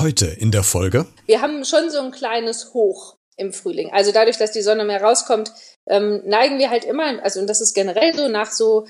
Heute in der Folge. Wir haben schon so ein kleines Hoch im Frühling. Also dadurch, dass die Sonne mehr rauskommt, ähm, neigen wir halt immer, also und das ist generell so, nach so,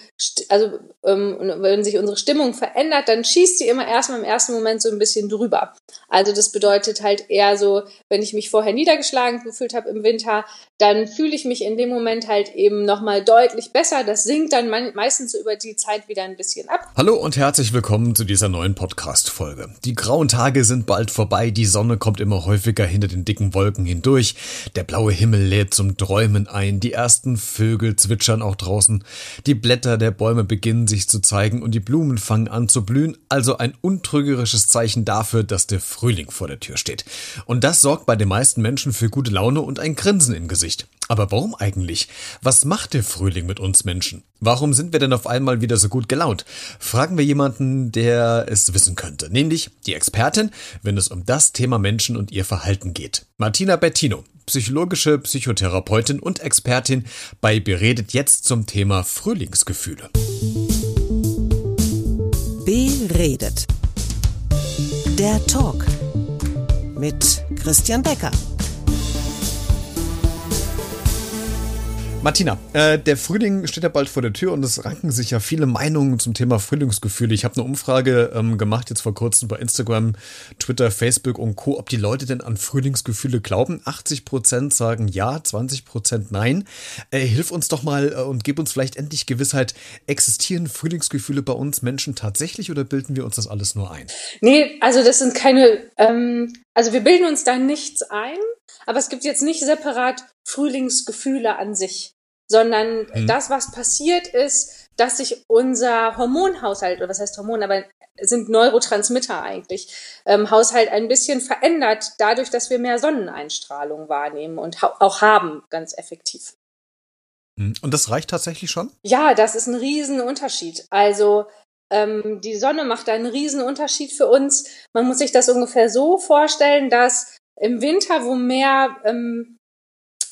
also ähm, wenn sich unsere Stimmung verändert, dann schießt sie immer erstmal im ersten Moment so ein bisschen drüber. Also das bedeutet halt eher so, wenn ich mich vorher niedergeschlagen gefühlt habe im Winter, dann fühle ich mich in dem Moment halt eben nochmal deutlich besser. Das sinkt dann meistens so über die Zeit wieder ein bisschen ab. Hallo und herzlich willkommen zu dieser neuen Podcast-Folge. Die grauen Tage sind bald vorbei, die Sonne kommt immer häufiger hinter den dicken Wolken hindurch, der blaue Himmel lädt zum Träumen ein, die ersten Vögel zwitschern auch draußen, die Blätter der Bäume beginnen sich zu zeigen und die Blumen fangen an zu blühen, also ein untrügerisches Zeichen dafür, dass der Frühling vor der Tür steht. Und das sorgt bei den meisten Menschen für gute Laune und ein Grinsen im Gesicht. Aber warum eigentlich? Was macht der Frühling mit uns Menschen? Warum sind wir denn auf einmal wieder so gut gelaunt? Fragen wir jemanden, der es wissen könnte, nämlich die Expertin, wenn es um das Thema Menschen und ihr Verhalten geht. Martina Bettino, psychologische Psychotherapeutin und Expertin bei Beredet jetzt zum Thema Frühlingsgefühle. Beredet. Der Talk mit Christian Becker. Martina, äh, der Frühling steht ja bald vor der Tür und es ranken sich ja viele Meinungen zum Thema Frühlingsgefühle. Ich habe eine Umfrage ähm, gemacht jetzt vor kurzem bei Instagram, Twitter, Facebook und Co., ob die Leute denn an Frühlingsgefühle glauben. 80 Prozent sagen ja, 20 Prozent nein. Äh, hilf uns doch mal äh, und gib uns vielleicht endlich Gewissheit. Existieren Frühlingsgefühle bei uns Menschen tatsächlich oder bilden wir uns das alles nur ein? Nee, also das sind keine, ähm, also wir bilden uns da nichts ein. Aber es gibt jetzt nicht separat Frühlingsgefühle an sich, sondern mhm. das, was passiert ist, dass sich unser Hormonhaushalt, oder was heißt Hormon, aber sind Neurotransmitter eigentlich, ähm, Haushalt ein bisschen verändert, dadurch, dass wir mehr Sonneneinstrahlung wahrnehmen und ha auch haben, ganz effektiv. Mhm. Und das reicht tatsächlich schon? Ja, das ist ein Riesenunterschied. Also ähm, die Sonne macht einen Riesenunterschied für uns. Man muss sich das ungefähr so vorstellen, dass im Winter, wo mehr ähm,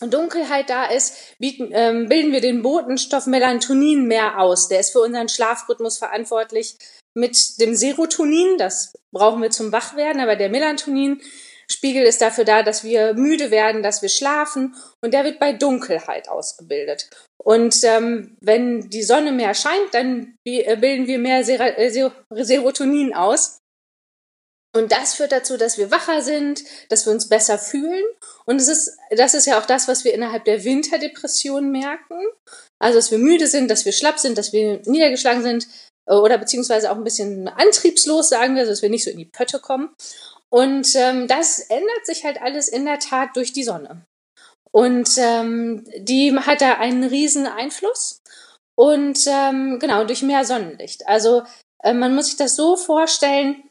Dunkelheit da ist, bieten, ähm, bilden wir den Botenstoff Melatonin mehr aus. Der ist für unseren Schlafrhythmus verantwortlich mit dem Serotonin. Das brauchen wir zum Wachwerden, aber der Melatonin-Spiegel ist dafür da, dass wir müde werden, dass wir schlafen und der wird bei Dunkelheit ausgebildet. Und ähm, wenn die Sonne mehr scheint, dann äh, bilden wir mehr äh, Serotonin aus. Und das führt dazu, dass wir wacher sind, dass wir uns besser fühlen. Und es ist, das ist ja auch das, was wir innerhalb der Winterdepression merken. Also, dass wir müde sind, dass wir schlapp sind, dass wir niedergeschlagen sind äh, oder beziehungsweise auch ein bisschen antriebslos, sagen wir, dass wir nicht so in die Pötte kommen. Und ähm, das ändert sich halt alles in der Tat durch die Sonne. Und ähm, die hat da einen riesen Einfluss. Und ähm, genau, durch mehr Sonnenlicht. Also äh, man muss sich das so vorstellen,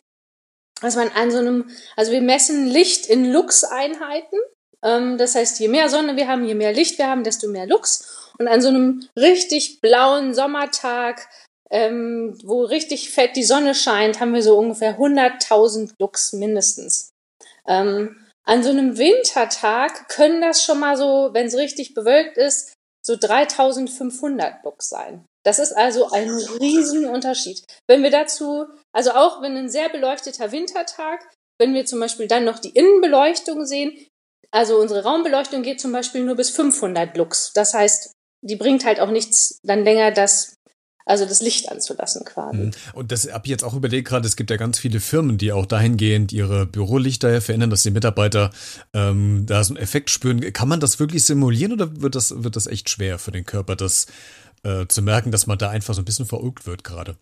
dass man an so einem, also wir messen Licht in Lux-Einheiten. Ähm, das heißt, je mehr Sonne wir haben, je mehr Licht wir haben, desto mehr Lux. Und an so einem richtig blauen Sommertag, ähm, wo richtig fett die Sonne scheint, haben wir so ungefähr 100.000 Lux mindestens. Ähm, an so einem Wintertag können das schon mal so, wenn es richtig bewölkt ist, so 3500 Lux sein. Das ist also ein Riesenunterschied. Wenn wir dazu, also auch wenn ein sehr beleuchteter Wintertag, wenn wir zum Beispiel dann noch die Innenbeleuchtung sehen, also unsere Raumbeleuchtung geht zum Beispiel nur bis 500 Lux. Das heißt, die bringt halt auch nichts dann länger das also das Licht anzulassen quasi. Mhm. Und das habe ich jetzt auch überlegt gerade, es gibt ja ganz viele Firmen, die auch dahingehend ihre Bürolichter verändern, dass die Mitarbeiter ähm, da so einen Effekt spüren. Kann man das wirklich simulieren oder wird das, wird das echt schwer für den Körper, das äh, zu merken, dass man da einfach so ein bisschen verrückt wird gerade.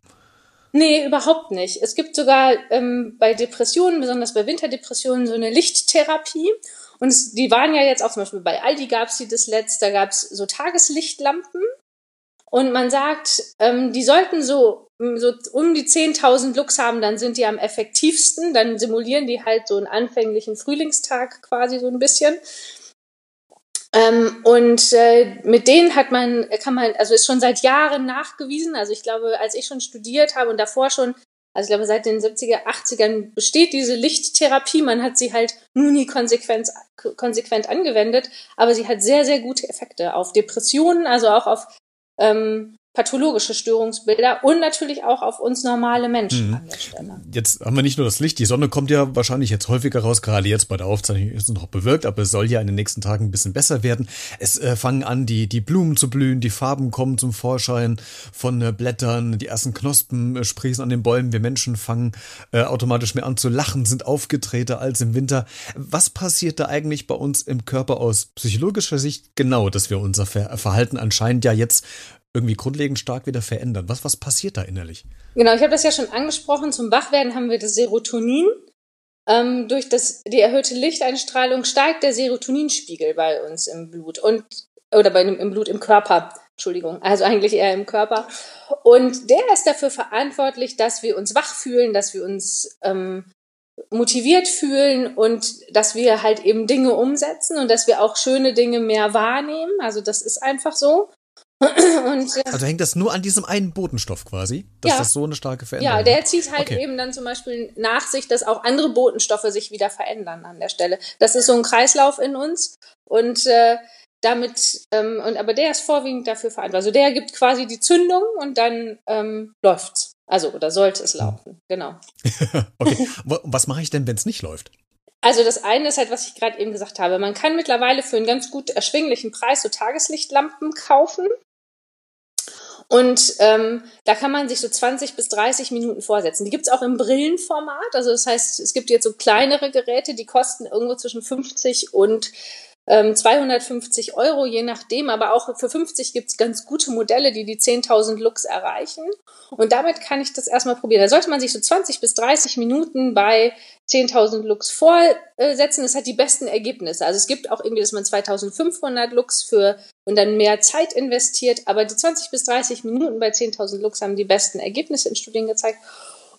Nee, überhaupt nicht. Es gibt sogar ähm, bei Depressionen, besonders bei Winterdepressionen, so eine Lichttherapie. Und es, die waren ja jetzt auch zum Beispiel bei Aldi gab es die das letzte, da gab es so Tageslichtlampen. Und man sagt, ähm, die sollten so, so um die 10.000 Lux haben, dann sind die am effektivsten. Dann simulieren die halt so einen anfänglichen Frühlingstag quasi so ein bisschen. Ähm, und äh, mit denen hat man, kann man, also ist schon seit Jahren nachgewiesen. Also ich glaube, als ich schon studiert habe und davor schon, also ich glaube, seit den 70er, 80ern besteht diese Lichttherapie. Man hat sie halt nur nie konsequent, konsequent angewendet, aber sie hat sehr, sehr gute Effekte auf Depressionen, also auch auf ähm, pathologische Störungsbilder und natürlich auch auf uns normale Menschen mhm. an der Stelle. Jetzt haben wir nicht nur das Licht, die Sonne kommt ja wahrscheinlich jetzt häufiger raus, gerade jetzt bei der Aufzeichnung ist es noch bewirkt, aber es soll ja in den nächsten Tagen ein bisschen besser werden. Es äh, fangen an, die, die Blumen zu blühen, die Farben kommen zum Vorschein von äh, Blättern, die ersten Knospen äh, sprießen an den Bäumen, wir Menschen fangen äh, automatisch mehr an zu lachen, sind aufgetreter als im Winter. Was passiert da eigentlich bei uns im Körper aus psychologischer Sicht genau, dass wir unser Verhalten anscheinend ja jetzt irgendwie grundlegend stark wieder verändern. Was, was passiert da innerlich? Genau, ich habe das ja schon angesprochen. Zum Wachwerden haben wir das Serotonin. Ähm, durch das, die erhöhte Lichteinstrahlung steigt der Serotoninspiegel bei uns im Blut und oder bei, im Blut im Körper. Entschuldigung, also eigentlich eher im Körper. Und der ist dafür verantwortlich, dass wir uns wach fühlen, dass wir uns ähm, motiviert fühlen und dass wir halt eben Dinge umsetzen und dass wir auch schöne Dinge mehr wahrnehmen. Also das ist einfach so. Und, äh, also hängt das nur an diesem einen Botenstoff quasi, dass ja. das so eine starke Veränderung Ja, der zieht halt okay. eben dann zum Beispiel nach sich, dass auch andere Botenstoffe sich wieder verändern an der Stelle. Das ist so ein Kreislauf in uns und äh, damit, ähm, und aber der ist vorwiegend dafür verantwortlich. Also der gibt quasi die Zündung und dann ähm, läuft's. Also oder sollte es laufen, genau. okay. Was mache ich denn, wenn es nicht läuft? Also das eine ist halt, was ich gerade eben gesagt habe. Man kann mittlerweile für einen ganz gut erschwinglichen Preis so Tageslichtlampen kaufen. Und ähm, da kann man sich so 20 bis 30 Minuten vorsetzen. Die gibt's auch im Brillenformat. Also das heißt, es gibt jetzt so kleinere Geräte, die kosten irgendwo zwischen 50 und ähm, 250 Euro, je nachdem, aber auch für 50 gibt's ganz gute Modelle, die die 10.000 Lux erreichen. Und damit kann ich das erstmal probieren. Da sollte man sich so 20 bis 30 Minuten bei 10.000 Lux vorsetzen. Das hat die besten Ergebnisse. Also es gibt auch irgendwie, dass man 2.500 Lux für und dann mehr Zeit investiert, aber die 20 bis 30 Minuten bei 10.000 Lux haben die besten Ergebnisse in Studien gezeigt.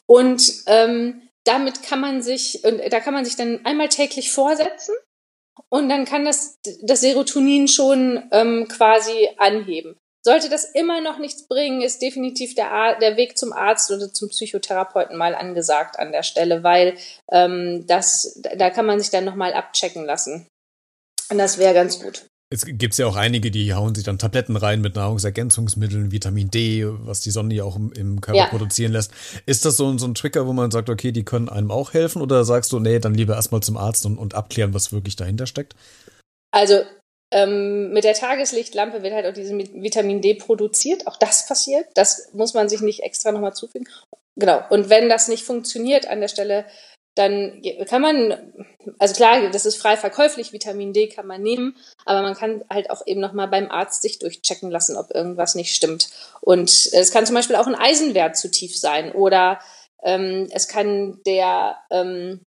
Und ähm, damit kann man sich, und da kann man sich dann einmal täglich vorsetzen und dann kann das, das Serotonin schon ähm, quasi anheben. Sollte das immer noch nichts bringen, ist definitiv der, Ar der Weg zum Arzt oder zum Psychotherapeuten mal angesagt an der Stelle, weil ähm, das, da kann man sich dann nochmal abchecken lassen. Und das wäre ganz gut. Es gibt ja auch einige, die hauen sich dann Tabletten rein mit Nahrungsergänzungsmitteln, Vitamin D, was die Sonne ja auch im, Körper ja. produzieren lässt. Ist das so, so ein Trigger, wo man sagt, okay, die können einem auch helfen? Oder sagst du, nee, dann lieber erstmal zum Arzt und, und abklären, was wirklich dahinter steckt? Also ähm, mit der Tageslichtlampe wird halt auch diese Vitamin D produziert. Auch das passiert. Das muss man sich nicht extra nochmal zufügen. Genau. Und wenn das nicht funktioniert an der Stelle, dann kann man, also klar, das ist frei verkäuflich, Vitamin D kann man nehmen, aber man kann halt auch eben nochmal beim Arzt sich durchchecken lassen, ob irgendwas nicht stimmt. Und es kann zum Beispiel auch ein Eisenwert zu tief sein oder ähm, es kann der, ähm,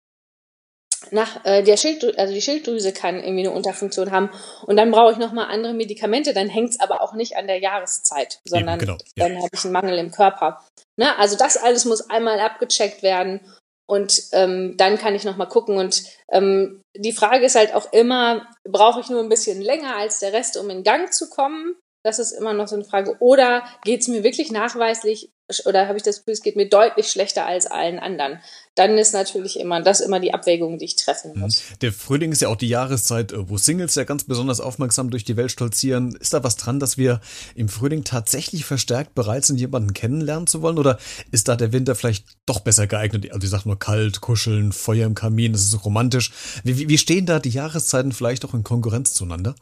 nach äh, der Schilddrüse, also die Schilddrüse kann irgendwie eine Unterfunktion haben und dann brauche ich nochmal andere Medikamente, dann hängt es aber auch nicht an der Jahreszeit, sondern Eben, genau, ja. dann habe ich einen Mangel im Körper. Ne? Also das alles muss einmal abgecheckt werden und ähm, dann kann ich noch mal gucken. Und ähm, die Frage ist halt auch immer, brauche ich nur ein bisschen länger als der Rest, um in Gang zu kommen? Das ist immer noch so eine Frage. Oder geht es mir wirklich nachweislich oder habe ich das Gefühl, es geht mir deutlich schlechter als allen anderen? Dann ist natürlich immer das immer die Abwägung, die ich treffen mhm. muss. Der Frühling ist ja auch die Jahreszeit, äh, wo Singles ja ganz besonders aufmerksam durch die Welt stolzieren. Ist da was dran, dass wir im Frühling tatsächlich verstärkt bereit sind, jemanden kennenlernen zu wollen? Oder ist da der Winter vielleicht doch besser geeignet? Also ich sag nur kalt, kuscheln, Feuer im Kamin, das ist so romantisch. Wie, wie stehen da die Jahreszeiten vielleicht auch in Konkurrenz zueinander?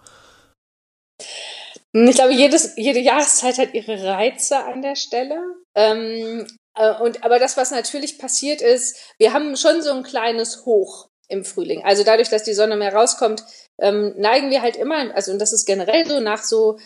Ich glaube, jedes, jede Jahreszeit hat ihre Reize an der Stelle. Ähm, äh, und, aber das, was natürlich passiert ist, wir haben schon so ein kleines Hoch im Frühling. Also dadurch, dass die Sonne mehr rauskommt, ähm, neigen wir halt immer, also und das ist generell so nach so,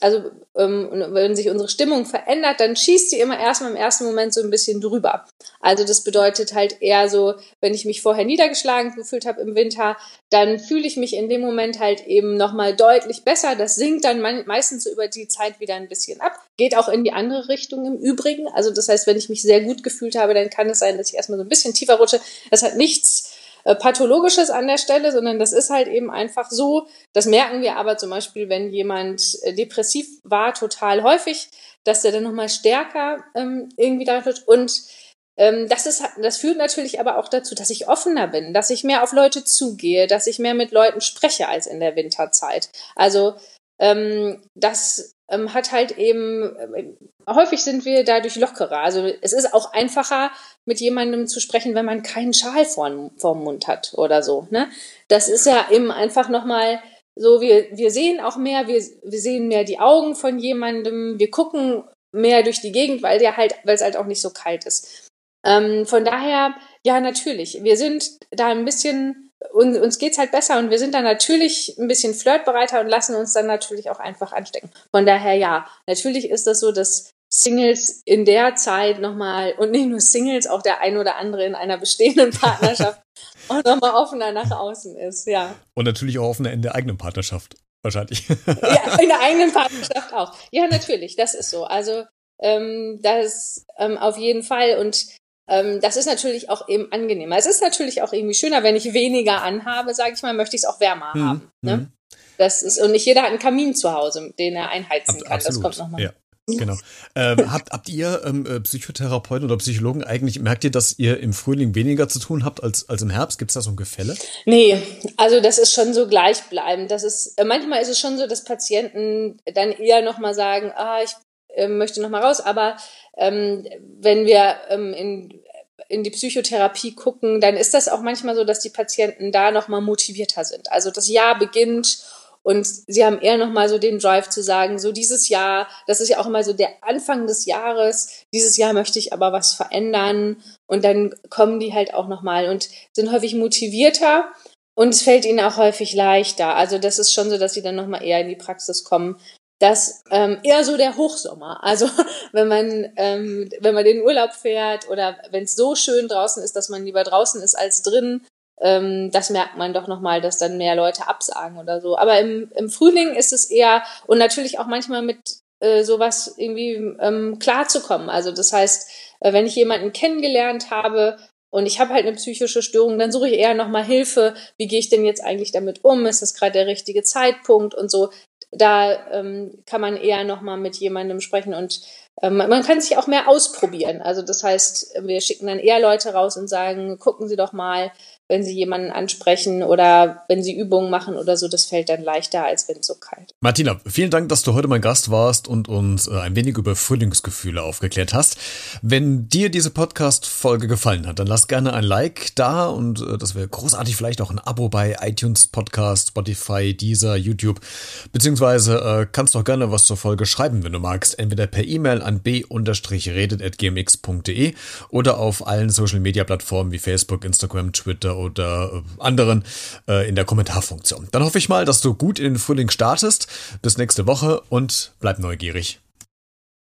also ähm, wenn sich unsere Stimmung verändert, dann schießt sie immer erstmal im ersten Moment so ein bisschen drüber. Also das bedeutet halt eher so, wenn ich mich vorher niedergeschlagen gefühlt habe im Winter, dann fühle ich mich in dem Moment halt eben nochmal deutlich besser. Das sinkt dann meistens so über die Zeit wieder ein bisschen ab. Geht auch in die andere Richtung im Übrigen. Also das heißt, wenn ich mich sehr gut gefühlt habe, dann kann es sein, dass ich erstmal so ein bisschen tiefer rutsche. Das hat nichts Pathologisches an der Stelle, sondern das ist halt eben einfach so. Das merken wir aber zum Beispiel, wenn jemand äh, depressiv war, total häufig, dass der dann nochmal stärker ähm, irgendwie da wird. Und ähm, das, ist, das führt natürlich aber auch dazu, dass ich offener bin, dass ich mehr auf Leute zugehe, dass ich mehr mit Leuten spreche als in der Winterzeit. Also ähm, das ähm, hat halt eben, äh, häufig sind wir dadurch lockerer. Also es ist auch einfacher, mit jemandem zu sprechen, wenn man keinen Schal vor, vorm Mund hat oder so. Ne? Das ist ja eben einfach nochmal so, wir, wir sehen auch mehr, wir, wir sehen mehr die Augen von jemandem, wir gucken mehr durch die Gegend, weil der halt, weil es halt auch nicht so kalt ist. Ähm, von daher, ja, natürlich. Wir sind da ein bisschen, und, uns geht's halt besser und wir sind da natürlich ein bisschen flirtbereiter und lassen uns dann natürlich auch einfach anstecken. Von daher, ja, natürlich ist das so, dass Singles in der Zeit nochmal, und nicht nur Singles, auch der ein oder andere in einer bestehenden Partnerschaft auch nochmal offener nach außen ist, ja. Und natürlich auch offener in der eigenen Partnerschaft, wahrscheinlich. ja, in der eigenen Partnerschaft auch. Ja, natürlich, das ist so. Also ähm, das ähm, auf jeden Fall. Und das ist natürlich auch eben angenehmer. Es ist natürlich auch irgendwie schöner, wenn ich weniger anhabe, sage ich mal, möchte ich es auch wärmer hm, haben. Ne? Hm. Das ist, und nicht jeder hat einen Kamin zu Hause, den er einheizen Ab, kann. Absolut. Das kommt nochmal. Ja. Genau. Ähm, habt, habt ihr ähm, äh, Psychotherapeuten oder Psychologen eigentlich, merkt ihr, dass ihr im Frühling weniger zu tun habt als, als im Herbst? Gibt es da so ein Gefälle? Nee, also das ist schon so gleichbleibend. Das ist, äh, manchmal ist es schon so, dass Patienten dann eher nochmal sagen, ah, ich äh, möchte nochmal raus, aber ähm, wenn wir ähm, in, in die Psychotherapie gucken, dann ist das auch manchmal so, dass die Patienten da nochmal motivierter sind. Also das Jahr beginnt und sie haben eher nochmal so den Drive zu sagen, so dieses Jahr, das ist ja auch immer so der Anfang des Jahres, dieses Jahr möchte ich aber was verändern. Und dann kommen die halt auch nochmal und sind häufig motivierter und es fällt ihnen auch häufig leichter. Also das ist schon so, dass sie dann nochmal eher in die Praxis kommen. Das ähm, eher so der Hochsommer. Also wenn man ähm, wenn man den Urlaub fährt oder wenn es so schön draußen ist, dass man lieber draußen ist als drin, ähm, das merkt man doch nochmal, dass dann mehr Leute absagen oder so. Aber im, im Frühling ist es eher, und natürlich auch manchmal mit äh, sowas irgendwie ähm, klarzukommen. Also das heißt, äh, wenn ich jemanden kennengelernt habe und ich habe halt eine psychische Störung, dann suche ich eher nochmal Hilfe. Wie gehe ich denn jetzt eigentlich damit um? Ist das gerade der richtige Zeitpunkt und so? Da ähm, kann man eher nochmal mit jemandem sprechen und ähm, man kann sich auch mehr ausprobieren. Also das heißt, wir schicken dann eher Leute raus und sagen, gucken Sie doch mal, wenn sie jemanden ansprechen oder wenn sie Übungen machen oder so, das fällt dann leichter, als wenn es so kalt. Martina, vielen Dank, dass du heute mein Gast warst und uns äh, ein wenig über Frühlingsgefühle aufgeklärt hast. Wenn dir diese Podcast-Folge gefallen hat, dann lass gerne ein Like da und äh, das wäre großartig, vielleicht auch ein Abo bei iTunes Podcast, Spotify, Deezer, YouTube, beziehungsweise äh, kannst auch gerne was zur Folge schreiben, wenn du magst, entweder per E-Mail an b-redet.gmx.de oder auf allen Social-Media-Plattformen wie Facebook, Instagram, Twitter oder äh, anderen äh, in der Kommentarfunktion. Dann hoffe ich mal, dass du gut in den Frühling startest. Bis nächste Woche und bleib neugierig.